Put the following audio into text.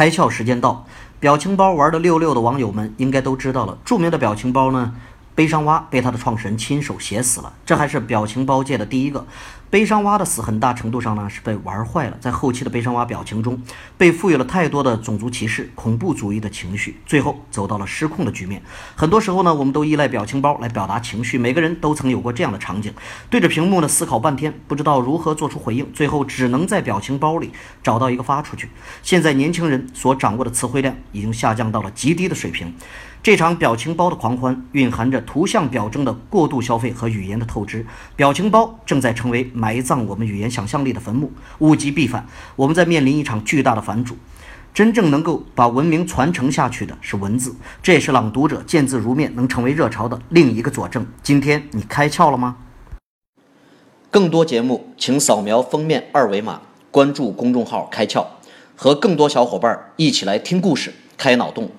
开窍时间到，表情包玩的溜溜的网友们应该都知道了，著名的表情包呢，悲伤蛙被他的创始人亲手写死了，这还是表情包界的第一个。悲伤蛙的死很大程度上呢是被玩坏了，在后期的悲伤蛙表情中，被赋予了太多的种族歧视、恐怖主义的情绪，最后走到了失控的局面。很多时候呢，我们都依赖表情包来表达情绪，每个人都曾有过这样的场景：对着屏幕呢思考半天，不知道如何做出回应，最后只能在表情包里找到一个发出去。现在年轻人所掌握的词汇量已经下降到了极低的水平。这场表情包的狂欢蕴含着图像表征的过度消费和语言的透支，表情包正在成为埋葬我们语言想象力的坟墓，物极必反，我们在面临一场巨大的反主。真正能够把文明传承下去的是文字，这也是朗读者见字如面能成为热潮的另一个佐证。今天你开窍了吗？更多节目，请扫描封面二维码，关注公众号“开窍”，和更多小伙伴一起来听故事、开脑洞。